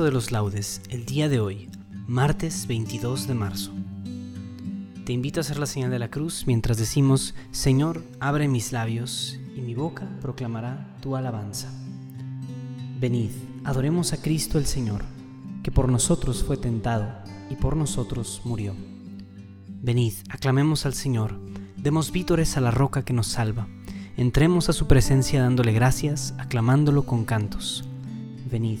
De los laudes el día de hoy, martes 22 de marzo. Te invito a hacer la señal de la cruz mientras decimos, Señor, abre mis labios y mi boca proclamará tu alabanza. Venid, adoremos a Cristo el Señor, que por nosotros fue tentado y por nosotros murió. Venid, aclamemos al Señor, demos vítores a la roca que nos salva, entremos a su presencia dándole gracias, aclamándolo con cantos. Venid,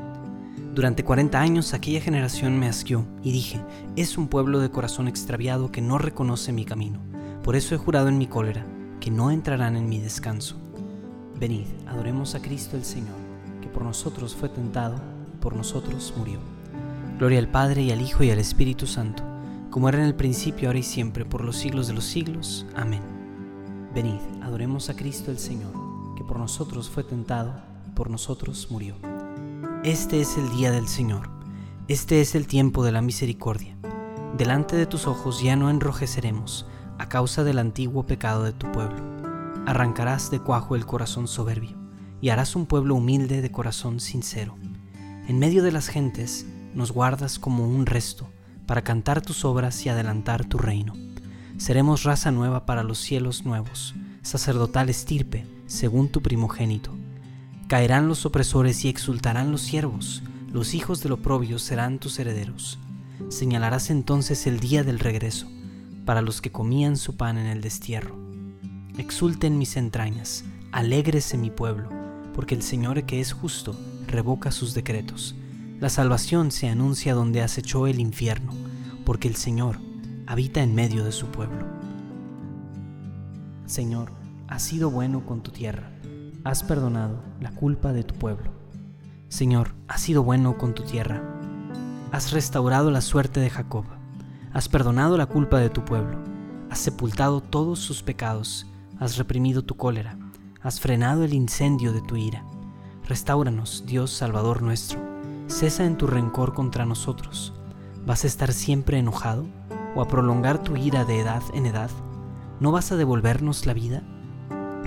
Durante 40 años aquella generación me asqueó y dije, es un pueblo de corazón extraviado que no reconoce mi camino. Por eso he jurado en mi cólera que no entrarán en mi descanso. Venid, adoremos a Cristo el Señor, que por nosotros fue tentado y por nosotros murió. Gloria al Padre y al Hijo y al Espíritu Santo, como era en el principio, ahora y siempre, por los siglos de los siglos. Amén. Venid, adoremos a Cristo el Señor, que por nosotros fue tentado y por nosotros murió. Este es el día del Señor, este es el tiempo de la misericordia. Delante de tus ojos ya no enrojeceremos a causa del antiguo pecado de tu pueblo. Arrancarás de cuajo el corazón soberbio y harás un pueblo humilde de corazón sincero. En medio de las gentes nos guardas como un resto para cantar tus obras y adelantar tu reino. Seremos raza nueva para los cielos nuevos, sacerdotal estirpe, según tu primogénito Caerán los opresores y exultarán los siervos, los hijos del oprobio serán tus herederos. Señalarás entonces el día del regreso, para los que comían su pan en el destierro. Exulten mis entrañas, alégrese mi pueblo, porque el Señor que es justo revoca sus decretos. La salvación se anuncia donde acechó el infierno, porque el Señor habita en medio de su pueblo. Señor, has sido bueno con tu tierra has perdonado la culpa de tu pueblo. Señor, has sido bueno con tu tierra. Has restaurado la suerte de Jacob. Has perdonado la culpa de tu pueblo. Has sepultado todos sus pecados. Has reprimido tu cólera. Has frenado el incendio de tu ira. Restauranos, Dios Salvador nuestro. Cesa en tu rencor contra nosotros. ¿Vas a estar siempre enojado? ¿O a prolongar tu ira de edad en edad? ¿No vas a devolvernos la vida?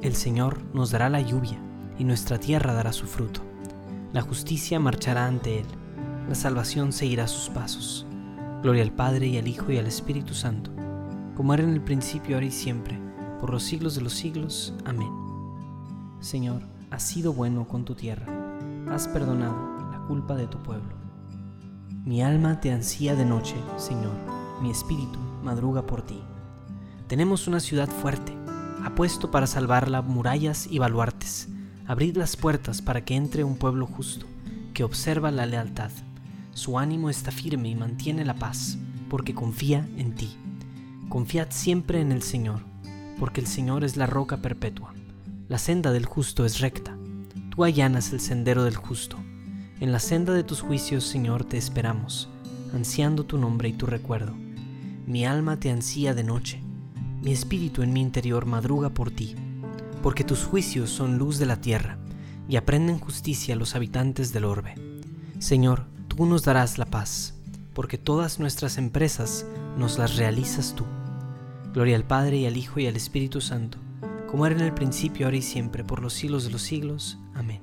El Señor nos dará la lluvia, y nuestra tierra dará su fruto. La justicia marchará ante Él, la salvación seguirá sus pasos. Gloria al Padre y al Hijo y al Espíritu Santo, como era en el principio, ahora y siempre, por los siglos de los siglos. Amén. Señor, has sido bueno con tu tierra, has perdonado la culpa de tu pueblo. Mi alma te ansía de noche, Señor, mi espíritu madruga por ti. Tenemos una ciudad fuerte, apuesto para salvarla murallas y baluartes. Abrid las puertas para que entre un pueblo justo, que observa la lealtad. Su ánimo está firme y mantiene la paz, porque confía en ti. Confiad siempre en el Señor, porque el Señor es la roca perpetua. La senda del justo es recta. Tú allanas el sendero del justo. En la senda de tus juicios, Señor, te esperamos, ansiando tu nombre y tu recuerdo. Mi alma te ansía de noche, mi espíritu en mi interior madruga por ti, porque tus juicios son luz de la tierra, y aprenden justicia los habitantes del orbe. Señor, tú nos darás la paz, porque todas nuestras empresas nos las realizas tú. Gloria al Padre y al Hijo y al Espíritu Santo como era en el principio, ahora y siempre, por los siglos de los siglos. Amén.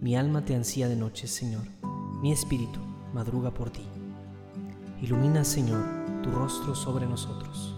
Mi alma te ansía de noche, Señor, mi espíritu madruga por ti. Ilumina, Señor, tu rostro sobre nosotros.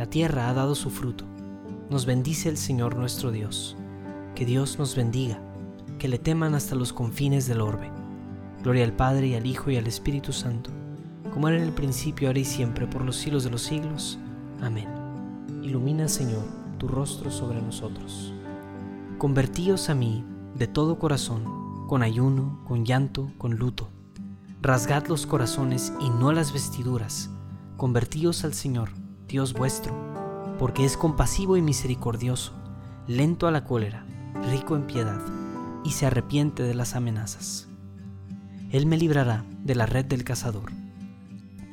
La tierra ha dado su fruto. Nos bendice el Señor nuestro Dios. Que Dios nos bendiga, que le teman hasta los confines del orbe. Gloria al Padre y al Hijo y al Espíritu Santo, como era en el principio, ahora y siempre, por los siglos de los siglos. Amén. Ilumina, Señor, tu rostro sobre nosotros. Convertíos a mí de todo corazón, con ayuno, con llanto, con luto. Rasgad los corazones y no las vestiduras. Convertíos al Señor, Dios vuestro, porque es compasivo y misericordioso, lento a la cólera, rico en piedad, y se arrepiente de las amenazas. Él me librará de la red del cazador.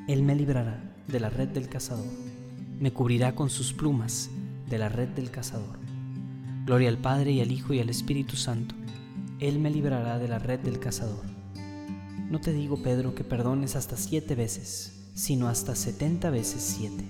Él me librará de la red del cazador. Me cubrirá con sus plumas de la red del cazador. Gloria al Padre y al Hijo y al Espíritu Santo. Él me librará de la red del cazador. No te digo, Pedro, que perdones hasta siete veces, sino hasta setenta veces siete.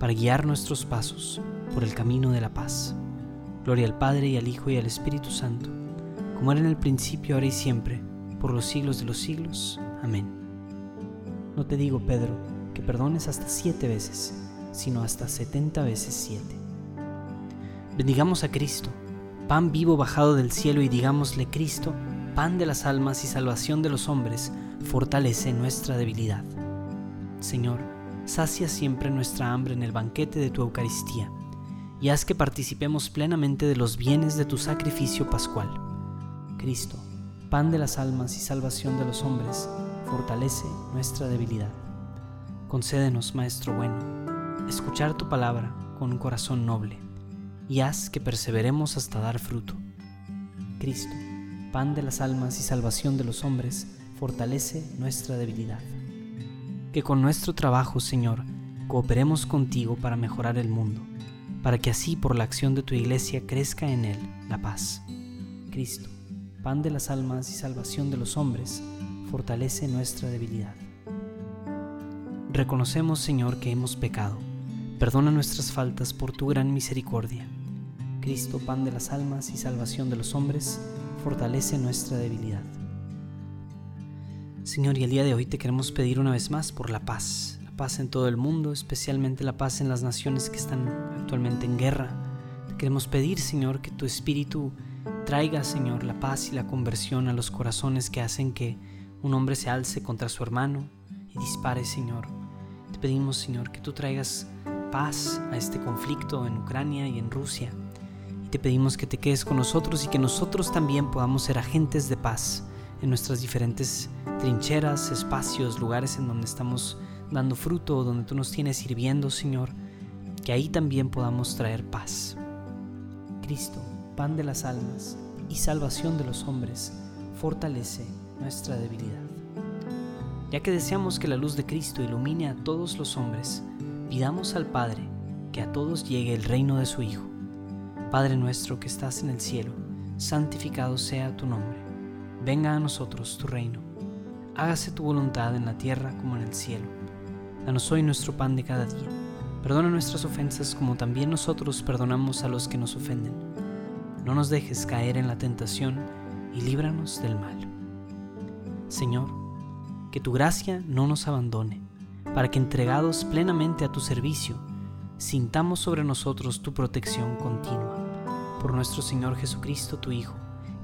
para guiar nuestros pasos por el camino de la paz. Gloria al Padre y al Hijo y al Espíritu Santo, como era en el principio, ahora y siempre, por los siglos de los siglos. Amén. No te digo, Pedro, que perdones hasta siete veces sino hasta setenta veces siete. Bendigamos a Cristo, pan vivo bajado del cielo, y digámosle, Cristo, pan de las almas y salvación de los hombres, fortalece nuestra debilidad. Señor, sacia siempre nuestra hambre en el banquete de tu Eucaristía, y haz que participemos plenamente de los bienes de tu sacrificio pascual. Cristo, pan de las almas y salvación de los hombres, fortalece nuestra debilidad. Concédenos, Maestro bueno, escuchar tu palabra con un corazón noble y haz que perseveremos hasta dar fruto. Cristo, pan de las almas y salvación de los hombres, fortalece nuestra debilidad. Que con nuestro trabajo, Señor, cooperemos contigo para mejorar el mundo, para que así por la acción de tu iglesia crezca en él la paz. Cristo, pan de las almas y salvación de los hombres, fortalece nuestra debilidad. Reconocemos, Señor, que hemos pecado. Perdona nuestras faltas por tu gran misericordia. Cristo, pan de las almas y salvación de los hombres, fortalece nuestra debilidad. Señor, y el día de hoy te queremos pedir una vez más por la paz, paz en todo el mundo, especialmente la paz en las naciones que están actualmente en guerra. Te queremos pedir, Señor, que tu Espíritu traiga, Señor, la paz y la conversión a los corazones que hacen que un hombre se alce contra su hermano y dispare, Señor. Te pedimos, Señor, que tú traigas paz a este conflicto en Ucrania y en Rusia. Y te pedimos que te quedes con nosotros y que nosotros también podamos ser agentes de paz en nuestras diferentes trincheras, espacios, lugares en donde estamos dando fruto, donde tú nos tienes sirviendo, Señor, que ahí también podamos traer paz. Cristo, pan de las almas y salvación de los hombres, fortalece nuestra debilidad. Ya que deseamos que la luz de Cristo ilumine a todos los hombres, pidamos al Padre que a todos llegue el reino de su Hijo. Padre nuestro que estás en el cielo, santificado sea tu nombre. Venga a nosotros tu reino. Hágase tu voluntad en la tierra como en el cielo. Danos hoy nuestro pan de cada día. Perdona nuestras ofensas como también nosotros perdonamos a los que nos ofenden. No nos dejes caer en la tentación y líbranos del mal. Señor, que tu gracia no nos abandone, para que entregados plenamente a tu servicio, sintamos sobre nosotros tu protección continua. Por nuestro Señor Jesucristo, tu Hijo,